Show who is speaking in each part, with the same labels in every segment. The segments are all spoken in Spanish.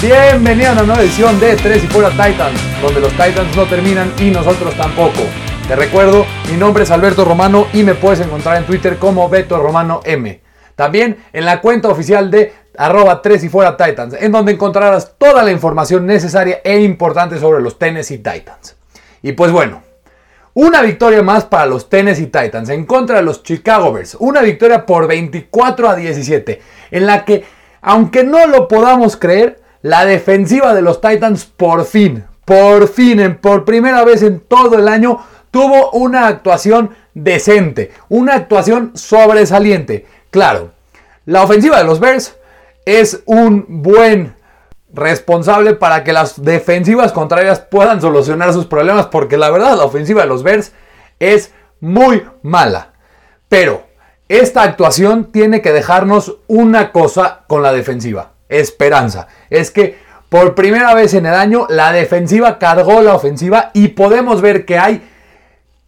Speaker 1: Bienvenido a una nueva edición de Tres y Fuera Titans, donde los Titans no terminan y nosotros tampoco. Te recuerdo, mi nombre es Alberto Romano y me puedes encontrar en Twitter como Beto Romano M. También en la cuenta oficial de arroba 3 y fuera Titans, en donde encontrarás toda la información necesaria e importante sobre los Tennessee Titans. Y pues bueno, una victoria más para los Tennessee Titans en contra de los Chicago Bears. Una victoria por 24 a 17, en la que, aunque no lo podamos creer, la defensiva de los Titans por fin, por fin, por primera vez en todo el año, tuvo una actuación decente, una actuación sobresaliente. Claro, la ofensiva de los Bears es un buen responsable para que las defensivas contrarias puedan solucionar sus problemas, porque la verdad la ofensiva de los Bears es muy mala. Pero esta actuación tiene que dejarnos una cosa con la defensiva, esperanza. Es que por primera vez en el año la defensiva cargó la ofensiva y podemos ver que hay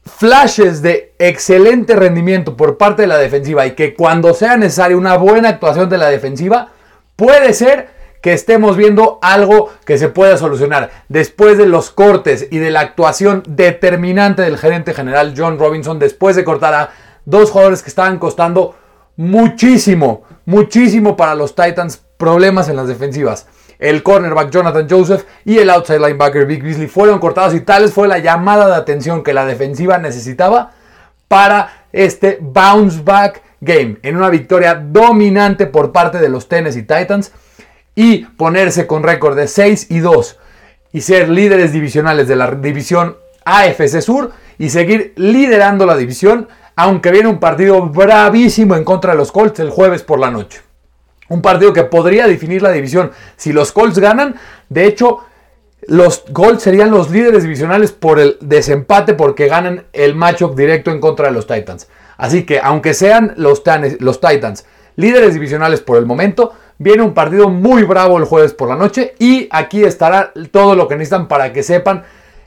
Speaker 1: flashes de excelente rendimiento por parte de la defensiva y que cuando sea necesaria una buena actuación de la defensiva, puede ser que estemos viendo algo que se pueda solucionar. Después de los cortes y de la actuación determinante del gerente general John Robinson, después de cortar a dos jugadores que estaban costando muchísimo, muchísimo para los Titans, problemas en las defensivas. El cornerback Jonathan Joseph y el outside linebacker Vic Beasley fueron cortados y tal fue la llamada de atención que la defensiva necesitaba para este bounce back game en una victoria dominante por parte de los Tennessee Titans y ponerse con récord de 6 y 2 y ser líderes divisionales de la división AFC Sur y seguir liderando la división aunque viene un partido bravísimo en contra de los Colts el jueves por la noche. Un partido que podría definir la división. Si los Colts ganan, de hecho, los Colts serían los líderes divisionales por el desempate porque ganan el matchup directo en contra de los Titans. Así que, aunque sean los, los Titans líderes divisionales por el momento, viene un partido muy bravo el jueves por la noche y aquí estará todo lo que necesitan para que sepan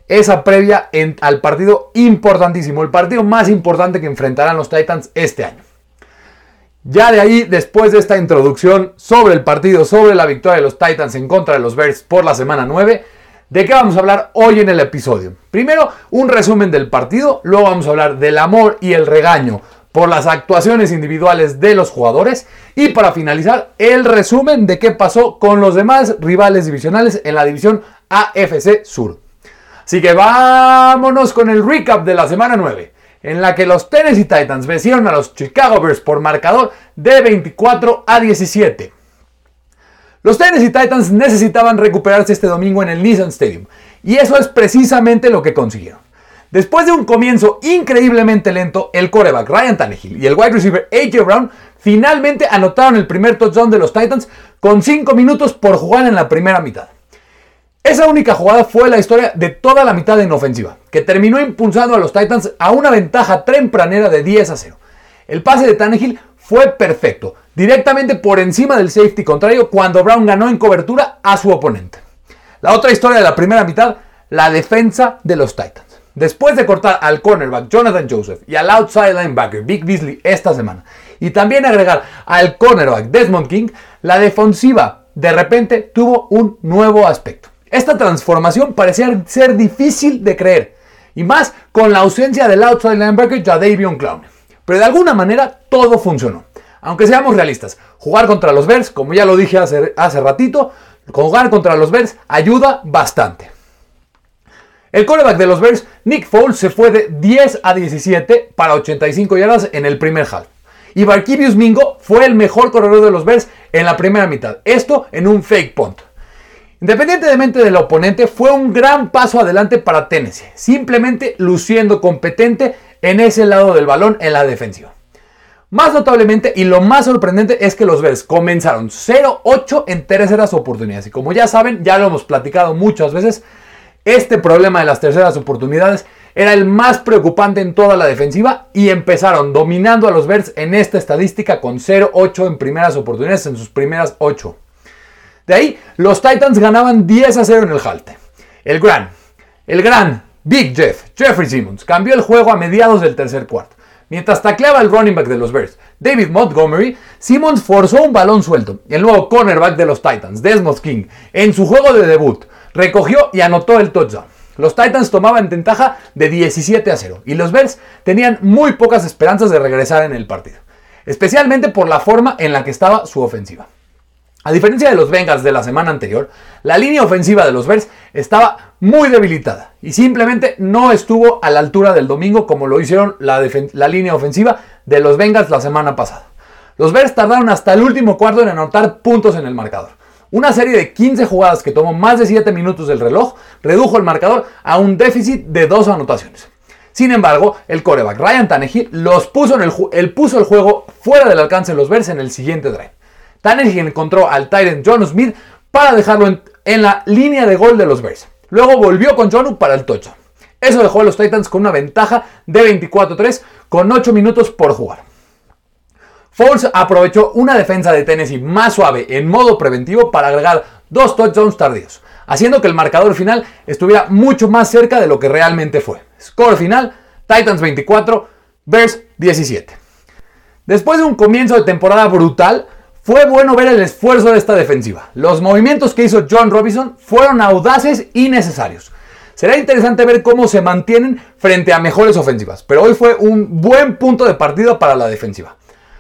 Speaker 1: esa previa al partido importantísimo, el partido más importante que enfrentarán los Titans este año. Ya de ahí, después de esta introducción sobre el partido, sobre la victoria de los Titans en contra de los Bears por la semana 9, ¿de qué vamos a hablar hoy en el episodio? Primero, un resumen del partido, luego vamos a hablar del amor y el regaño por las actuaciones individuales de los jugadores y para finalizar, el resumen de qué pasó con los demás rivales divisionales en la división AFC Sur. Así que vámonos con el recap de la semana 9 en la que los Tennessee Titans vencieron a los Chicago Bears por marcador de 24 a 17. Los Tennessee Titans necesitaban recuperarse este domingo en el Nissan Stadium, y eso es precisamente lo que consiguieron. Después de un comienzo increíblemente lento, el coreback Ryan Tannehill y el wide receiver AJ Brown finalmente anotaron el primer touchdown de los Titans con 5 minutos por jugar en la primera mitad. Esa única jugada fue la historia de toda la mitad en ofensiva, que terminó impulsando a los Titans a una ventaja tempranera de 10 a 0. El pase de Tannehill fue perfecto, directamente por encima del safety contrario cuando Brown ganó en cobertura a su oponente. La otra historia de la primera mitad, la defensa de los Titans. Después de cortar al cornerback Jonathan Joseph y al outside linebacker Vic Beasley esta semana, y también agregar al cornerback Desmond King, la defensiva de repente tuvo un nuevo aspecto. Esta transformación parecía ser difícil de creer, y más con la ausencia del outside linebacker Jadavion Clown. Pero de alguna manera todo funcionó. Aunque seamos realistas, jugar contra los Bears, como ya lo dije hace, hace ratito, jugar contra los Bears ayuda bastante. El quarterback de los Bears, Nick Foles, se fue de 10 a 17 para 85 yardas en el primer half. Y Barkivius Mingo fue el mejor corredor de los Bears en la primera mitad. Esto en un fake punt. Independientemente del oponente, fue un gran paso adelante para Tennessee, simplemente luciendo competente en ese lado del balón en la defensiva. Más notablemente y lo más sorprendente es que los Bears comenzaron 0-8 en terceras oportunidades. Y como ya saben, ya lo hemos platicado muchas veces, este problema de las terceras oportunidades era el más preocupante en toda la defensiva y empezaron dominando a los Bears en esta estadística con 0-8 en primeras oportunidades en sus primeras 8. De ahí, los Titans ganaban 10 a 0 en el Halte. El gran, el gran Big Jeff, Jeffrey Simmons, cambió el juego a mediados del tercer cuarto. Mientras tacleaba el running back de los Bears, David Montgomery, Simmons forzó un balón suelto. El nuevo cornerback de los Titans, Desmond King, en su juego de debut, recogió y anotó el touchdown. Los Titans tomaban ventaja de 17 a 0 y los Bears tenían muy pocas esperanzas de regresar en el partido, especialmente por la forma en la que estaba su ofensiva. A diferencia de los Bengals de la semana anterior, la línea ofensiva de los Bears estaba muy debilitada y simplemente no estuvo a la altura del domingo como lo hicieron la, línea ofensiva de los Bengals la semana pasada. Los Bears tardaron hasta el último cuarto en anotar puntos en el marcador. Una serie de 15 jugadas que tomó más de 7 minutos del reloj redujo el marcador a un déficit de dos anotaciones. Sin embargo, el coreback Ryan Tannehill los puso, el, puso el juego fuera del alcance de los Bears en el siguiente drive. Tannehill encontró al Tyrant John Smith para dejarlo en, la línea de gol de los Bears. Luego volvió con John para el touchdown. Eso dejó a los Titans con una ventaja de 24-3 con 8 minutos por jugar. Foles aprovechó una defensa de Tennessee más suave en modo preventivo para agregar dos touchdowns tardíos, haciendo que el marcador final estuviera mucho más cerca de lo que realmente fue. Score final, Titans 24, Bears 17. Después de un comienzo de temporada brutal, fue bueno ver el esfuerzo de esta defensiva. Los movimientos que hizo John Robinson fueron audaces y necesarios. Será interesante ver cómo se mantienen frente a mejores ofensivas, pero hoy fue un buen punto de partida para la defensiva.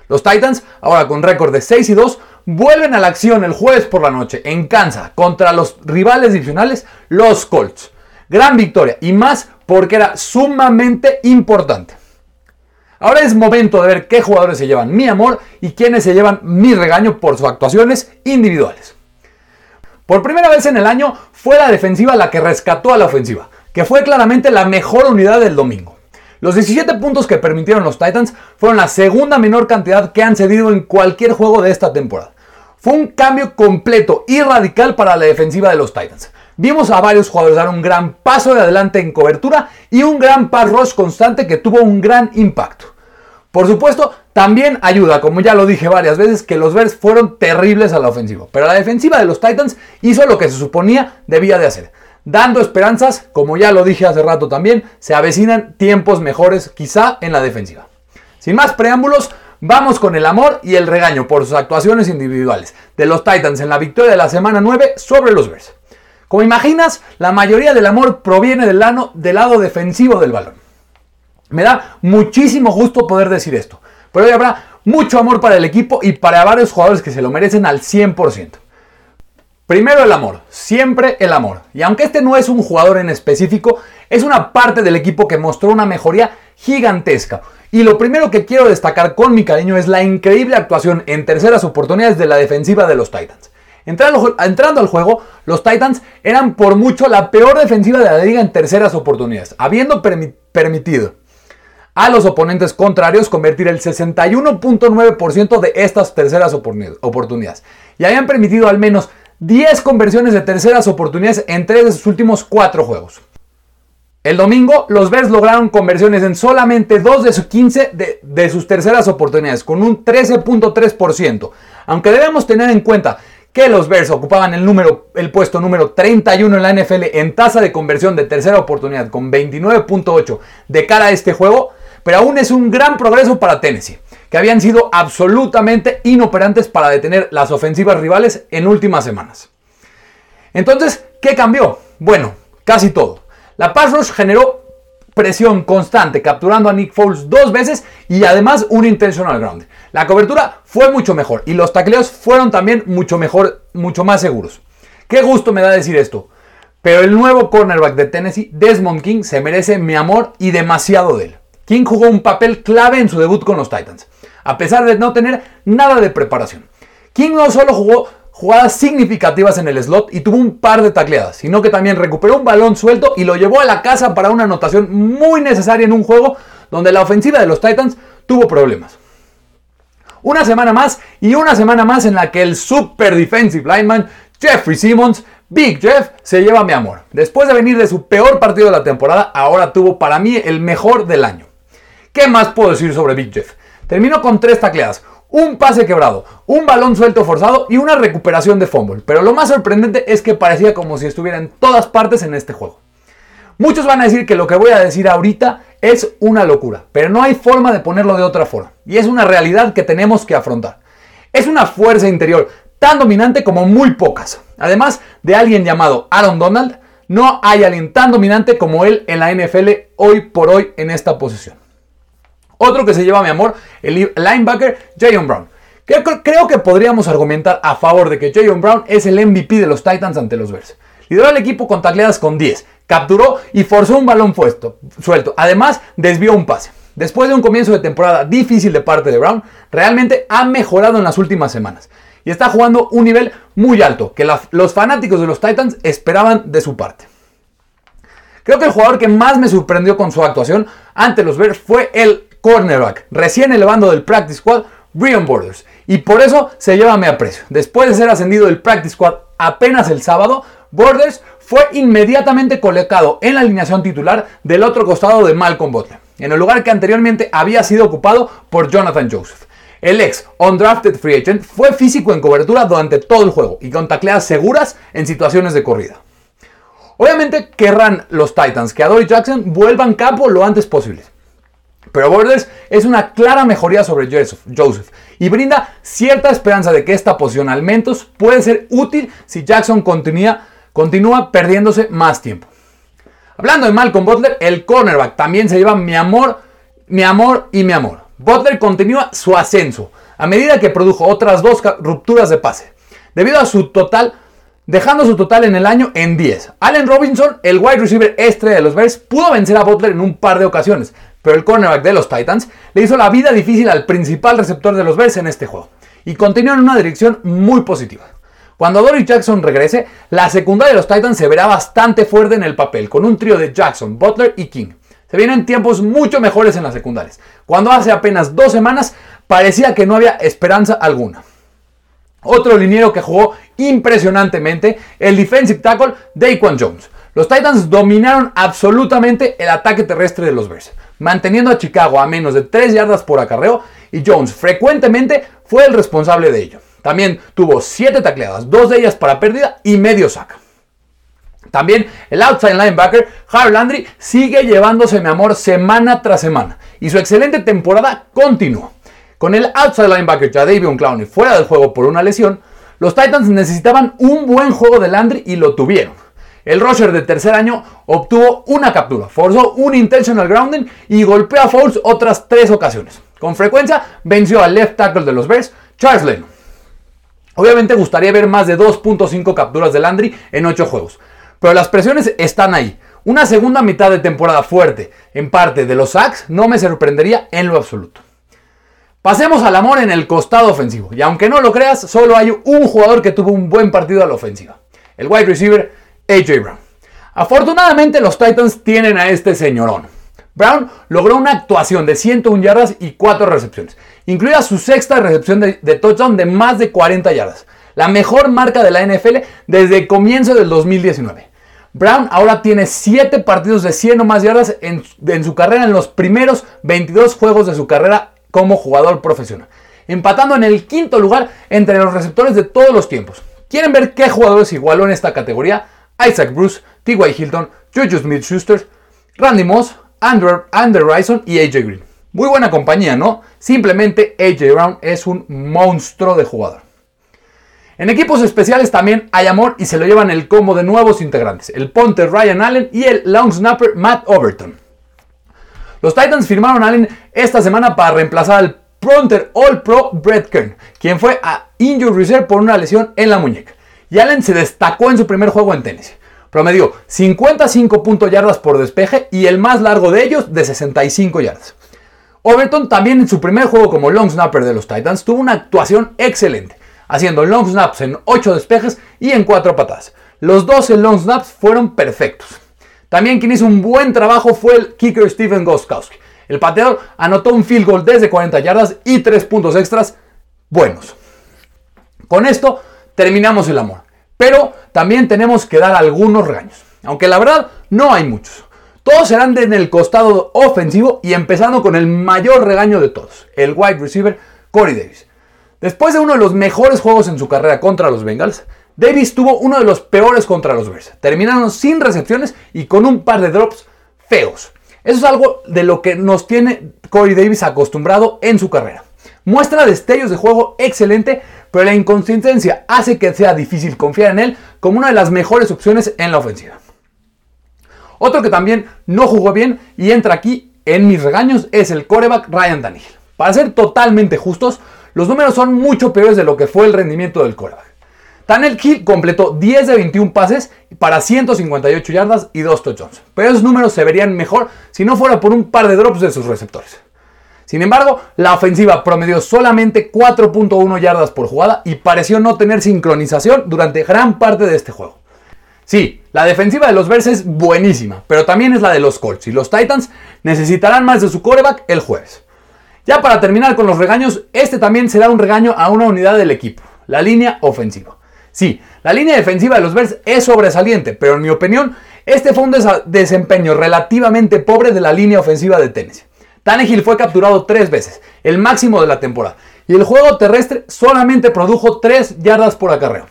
Speaker 1: Los Titans, ahora con récord de 6 y 2, vuelven a la acción el jueves por la noche en Kansas contra los rivales divisionales, los Colts. Gran victoria y más porque era sumamente importante. Ahora es momento de ver qué jugadores se llevan mi amor y quiénes se llevan mi regaño por sus actuaciones individuales. Por primera vez en el año fue la defensiva la que rescató a la ofensiva, que fue claramente la mejor unidad del domingo. Los 17 puntos que permitieron los Titans fueron la segunda menor cantidad que han cedido en cualquier juego de esta temporada. Fue un cambio completo y radical para la defensiva de los Titans. Vimos a varios jugadores dar un gran paso de adelante en cobertura y un gran pass rush constante que tuvo un gran impacto. Por supuesto, también ayuda, como ya lo dije varias veces, que los Bears fueron terribles a la ofensiva. Pero la defensiva de los Titans hizo lo que se suponía debía de hacer. Dando esperanzas, como ya lo dije hace rato también, se avecinan tiempos mejores quizá en la defensiva. Sin más preámbulos, vamos con el amor y el regaño por sus actuaciones individuales de los Titans en la victoria de la semana 9 sobre los Bears. Como imaginas, la mayoría del amor proviene del lado, del lado defensivo del balón. Me da muchísimo gusto poder decir esto. Pero hoy habrá mucho amor para el equipo y para varios jugadores que se lo merecen al 100%. Primero el amor, siempre el amor. Y aunque este no es un jugador en específico, es una parte del equipo que mostró una mejoría gigantesca. Y lo primero que quiero destacar con mi cariño es la increíble actuación en terceras oportunidades de la defensiva de los Titans. Entrando, al juego, los Titans eran por mucho la peor defensiva de la liga en terceras oportunidades, habiendo permitido a los oponentes contrarios convertir el 61.9% de estas terceras oportunidades. Y habían permitido al menos 10 conversiones de terceras oportunidades en 3 de sus últimos 4 juegos. El domingo, los Bears lograron conversiones en solamente 2 de sus 15 de, de sus terceras oportunidades, con un 13.3%. Aunque debemos tener en cuenta que los Bears ocupaban el, número, el puesto número 31 en la NFL en tasa de conversión de tercera oportunidad, con 29.8 de cara a este juego, pero aún es un gran progreso para Tennessee, que habían sido absolutamente inoperantes para detener las ofensivas rivales en últimas semanas. Entonces, ¿qué cambió? Bueno, casi todo. La pass rush generó presión constante, capturando a Nick Foles dos veces y además un intentional ground. La cobertura fue mucho mejor y los tacleos fueron también mucho mejor, mucho más seguros. Qué gusto me da decir esto. Pero el nuevo cornerback de Tennessee, Desmond King, se merece mi amor y demasiado de él. King jugó un papel clave en su debut con los Titans, a pesar de no tener nada de preparación. King no solo jugó jugadas significativas en el slot y tuvo un par de tacleadas, sino que también recuperó un balón suelto y lo llevó a la casa para una anotación muy necesaria en un juego donde la ofensiva de los Titans tuvo problemas. Una semana más y una semana más en la que el super defensive lineman Jeffrey Simmons Big Jeff se lleva mi amor. Después de venir de su peor partido de la temporada, ahora tuvo para mí el mejor del año. ¿Qué más puedo decir sobre Big Jeff? Terminó con tres tacleadas, un pase quebrado, un balón suelto forzado y una recuperación de fumble. Pero lo más sorprendente es que parecía como si estuviera en todas partes en este juego. Muchos van a decir que lo que voy a decir ahorita es una locura, pero no hay forma de ponerlo de otra forma. Y es una realidad que tenemos que afrontar. Es una fuerza interior tan dominante como muy pocas. Además de alguien llamado Aaron Donald, no hay alguien tan dominante como él en la NFL hoy por hoy en esta posición. Otro que se lleva mi amor, el linebacker Jayon Brown. Creo, que podríamos argumentar a favor de que Jayon Brown es el MVP de los Titans ante los Bears. Lideró al equipo con tacleadas con 10, capturó y forzó un balón suelto. Además, desvió un pase. Después de un comienzo de temporada difícil de parte de Brown, realmente ha mejorado en las últimas semanas y está jugando un nivel muy alto que los fanáticos de los Titans esperaban de su parte. Creo que el jugador que más me sorprendió con su actuación ante los Bears fue el cornerback, recién elevando del practice squad, Brian Borders, y por eso se lleva mi aprecio. Después de ser ascendido del practice squad apenas el sábado, Borders fue inmediatamente colocado en la alineación titular del otro costado de Malcolm Butler, en el lugar que anteriormente había sido ocupado por Jonathan Joseph. El ex undrafted free agent fue físico en cobertura durante todo el juego y con tacleadas seguras en situaciones de corrida. Obviamente querrán los Titans que Adore Jackson vuelvan a campo lo antes posible. Pero Borders es una clara mejoría sobre Joseph y brinda cierta esperanza de que esta posición al menos puede ser útil si Jackson continúa, perdiéndose más tiempo. Hablando de Malcolm Butler, el cornerback también se lleva mi amor, mi amor y mi amor. Butler continúa su ascenso a medida que produjo otras dos rupturas de pase, debido a su total, dejando su total en el año en 10. Allen Robinson, el wide receiver estrella de los Bears, pudo vencer a Butler en un par de ocasiones, pero el cornerback de los Titans le hizo la vida difícil al principal receptor de los Bears en este juego, y continúa en una dirección muy positiva. Cuando Dory Jackson regrese, la secundaria de los Titans se verá bastante fuerte en el papel, con un trío de Jackson, Butler y King. Se vienen tiempos mucho mejores en las secundarias, cuando hace apenas dos semanas parecía que no había esperanza alguna. Otro liniero que jugó impresionantemente, el defensive tackle Daquan Jones. Los Titans dominaron absolutamente el ataque terrestre de los Bears, manteniendo a Chicago a menos de 3 yardas por acarreo y Jones frecuentemente fue el responsable de ello. También tuvo 7 tacleadas, dos de ellas para pérdida y medio saca. También el outside linebacker Harry Landry sigue llevándose mi amor semana tras semana y su excelente temporada continúa. Con el outside linebacker Jadavion Clowney fuera del juego por una lesión, los Titans necesitaban un buen juego de Landry y lo tuvieron. El rusher de tercer año obtuvo una captura, forzó un intentional grounding y golpeó a Fouls otras tres ocasiones. Con frecuencia venció al left tackle de los Bears, Charles Lennon. Obviamente gustaría ver más de 2.5 capturas de Landry en 8 juegos, pero las presiones están ahí. Una segunda mitad de temporada fuerte en parte de los sacks no me sorprendería en lo absoluto. Pasemos al amor en el costado ofensivo. Y aunque no lo creas, solo hay un jugador que tuvo un buen partido a la ofensiva. El wide receiver AJ Brown. Afortunadamente los Titans tienen a este señorón. Brown logró una actuación de 101 yardas y 4 recepciones, incluida su sexta recepción de, touchdown de más de 40 yardas, la mejor marca de la NFL desde el comienzo del 2019. Brown ahora tiene 7 partidos de 100 o más yardas en, su carrera en los primeros 22 juegos de su carrera como jugador profesional, empatando en el quinto lugar entre los receptores de todos los tiempos. ¿Quieren ver qué jugadores igualó en esta categoría? Isaac Bruce, T.Y. Hilton, Juju Smith-Schuster, Randy Moss, Andrew, Andrew Rison y AJ Green. Muy buena compañía, ¿no? Simplemente AJ Brown es un monstruo de jugador. En equipos especiales también hay amor y se lo llevan el combo de nuevos integrantes, el punter Ryan Allen y el long snapper Matt Overton. Los Titans firmaron a Allen esta semana para reemplazar al punter All Pro Brett Kern, quien fue a injury reserve por una lesión en la muñeca. Y Allen se destacó en su primer juego en tenis. Promedió 55 puntos yardas por despeje y el más largo de ellos de 65 yardas. Overton también en su primer juego como long snapper de los Titans tuvo una actuación excelente haciendo long snaps en 8 despejes y en 4 patadas. Los 12 long snaps fueron perfectos. También quien hizo un buen trabajo fue el kicker Steven Goskowski. El pateador anotó un field goal desde 40 yardas y 3 puntos extras buenos. Con esto terminamos el amor. Pero también tenemos que dar algunos regaños. Aunque la verdad no hay muchos. Todos serán en el costado ofensivo y empezando con el mayor regaño de todos, el wide receiver Corey Davis. Después de uno de los mejores juegos en su carrera contra los Bengals, Davis tuvo uno de los peores contra los Bears. Terminaron sin recepciones y con un par de drops feos. Eso es algo de lo que nos tiene Corey Davis acostumbrado en su carrera. Muestra destellos de juego excelente, pero la inconsistencia hace que sea difícil confiar en él como una de las mejores opciones en la ofensiva. Otro que también no jugó bien y entra aquí en mis regaños es el coreback Ryan Tannehill. Para ser totalmente justos, los números son mucho peores de lo que fue el rendimiento del coreback. Tannehill completó 10 de 21 pases para 158 yardas y 2 touchdowns, pero esos números se verían mejor si no fuera por un par de drops de sus receptores. Sin embargo, la ofensiva promedió solamente 4.1 yardas por jugada y pareció no tener sincronización durante gran parte de este juego. Sí, la defensiva de los Bears es buenísima, pero también es la de los Colts y los Titans necesitarán más de su coreback el jueves. Ya para terminar con los regaños, este también será un regaño a una unidad del equipo, la línea ofensiva. Sí, la línea defensiva de los Bears es sobresaliente, pero en mi opinión, este fue un desempeño relativamente pobre de la línea ofensiva de Tennessee. Tannehill fue capturado tres veces, el máximo de la temporada, y el juego terrestre solamente produjo 3 yardas por acarreo.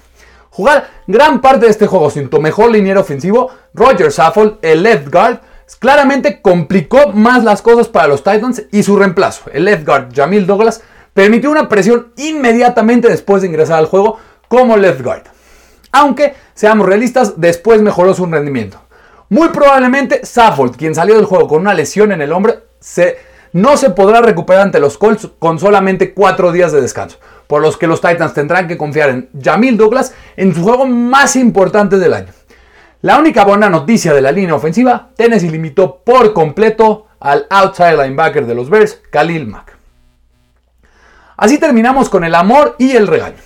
Speaker 1: Jugar gran parte de este juego sin tu mejor liniero ofensivo, Roger Saffold, el left guard, claramente complicó más las cosas para los Titans y su reemplazo, el left guard Jamil Douglas, permitió una presión inmediatamente después de ingresar al juego como left guard. Aunque, seamos realistas, después mejoró su rendimiento. Muy probablemente Saffold, quien salió del juego con una lesión en el hombro, no se podrá recuperar ante los Colts con solamente 4 días de descanso por los que los Titans tendrán que confiar en Jamil Douglas en su juego más importante del año. La única buena noticia de la línea ofensiva, Tennessee limitó por completo al outside linebacker de los Bears, Khalil Mack. Así terminamos con el amor y el regaño.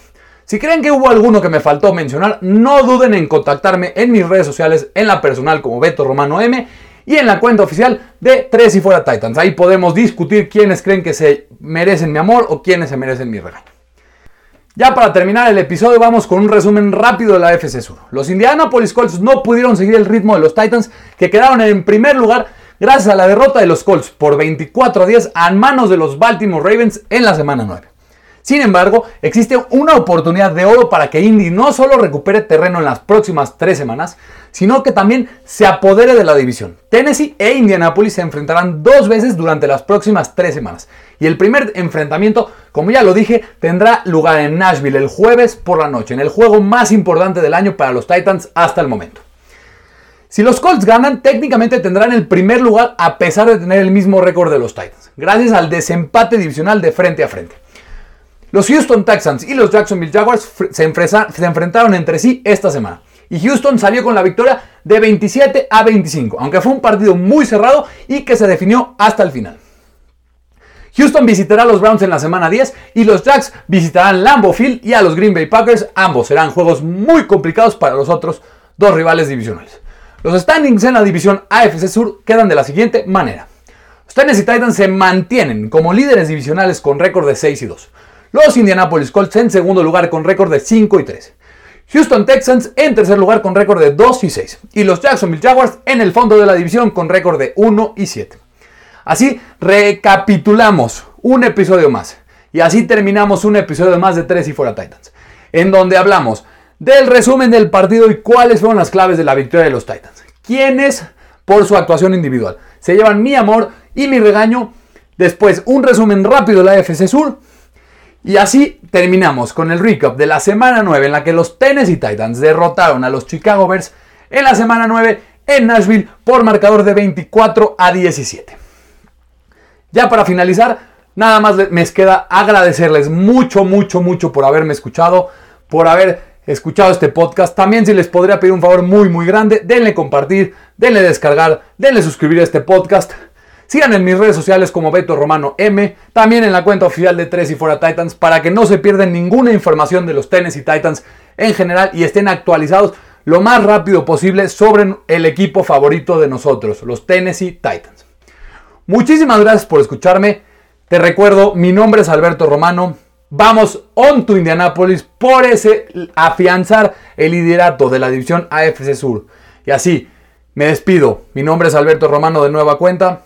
Speaker 1: Si creen que hubo alguno que me faltó mencionar, no duden en contactarme en mis redes sociales, en la personal como Beto Romano M y en la cuenta oficial de Tres y Fuera Titans. Ahí podemos discutir quiénes creen que se merecen mi amor o quiénes se merecen mi regaño. Ya para terminar el episodio vamos con un resumen rápido de la FC Sur. Los Indianapolis Colts no pudieron seguir el ritmo de los Titans que quedaron en primer lugar gracias a la derrota de los Colts por 24 a 10 a manos de los Baltimore Ravens en la semana 9. Sin embargo, existe una oportunidad de oro para que Indy no solo recupere terreno en las próximas tres semanas, sino que también se apodere de la división. Tennessee e Indianapolis se enfrentarán dos veces durante las próximas tres semanas. Y el primer enfrentamiento, como ya lo dije, tendrá lugar en Nashville el jueves por la noche, en el juego más importante del año para los Titans hasta el momento. Si los Colts ganan, técnicamente tendrán el primer lugar a pesar de tener el mismo récord de los Titans, gracias al desempate divisional de frente a frente. Los Houston Texans y los Jacksonville Jaguars se, enfrentaron entre sí esta semana. Y Houston salió con la victoria de 27 a 25, aunque fue un partido muy cerrado y que se definió hasta el final. Houston visitará a los Browns en la semana 10 y los Jacks visitarán Lambeau Field y a los Green Bay Packers. Ambos serán juegos muy complicados para los otros dos rivales divisionales. Los standings en la división AFC Sur quedan de la siguiente manera. Los Tennessee Titans se mantienen como líderes divisionales con récord de 6 y 2. Los Indianapolis Colts en segundo lugar con récord de 5 y 3. Houston Texans en tercer lugar con récord de 2 y 6. Y los Jacksonville Jaguars en el fondo de la división con récord de 1 y 7. Así recapitulamos un episodio más. Y así terminamos un episodio más de 3 y fuera Titans. En donde hablamos del resumen del partido y cuáles fueron las claves de la victoria de los Titans. Quienes, por su actuación individual, se llevan mi amor y mi regaño. Después, un resumen rápido de la FC Sur y así terminamos con el recap de la semana 9 en la que los Tennessee Titans derrotaron a los Chicago Bears en la semana 9 en Nashville por marcador de 24 a 17. Ya para finalizar, nada más me queda agradecerles mucho, mucho, mucho por haberme escuchado, por haber escuchado este podcast. También si les podría pedir un favor muy, muy grande, denle compartir, denle descargar, denle suscribir a este podcast. Sigan en mis redes sociales como Beto Romano M, también en la cuenta oficial de Tres y Fuera Titans para que no se pierdan ninguna información de los Tennessee Titans en general y estén actualizados lo más rápido posible sobre el equipo favorito de nosotros, los Tennessee Titans. Muchísimas gracias por escucharme. Te recuerdo, mi nombre es Alberto Romano. Vamos on to Indianapolis por ese afianzar el liderato de la división AFC Sur. Y así, me despido. Mi nombre es Alberto Romano de nueva cuenta